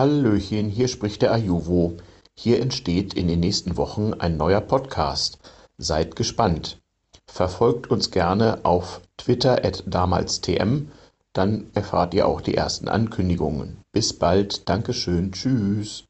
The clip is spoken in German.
Hallöchen, hier spricht der Ajuvo. Hier entsteht in den nächsten Wochen ein neuer Podcast. Seid gespannt. Verfolgt uns gerne auf Twitter at damalstm, dann erfahrt ihr auch die ersten Ankündigungen. Bis bald, Dankeschön, tschüss.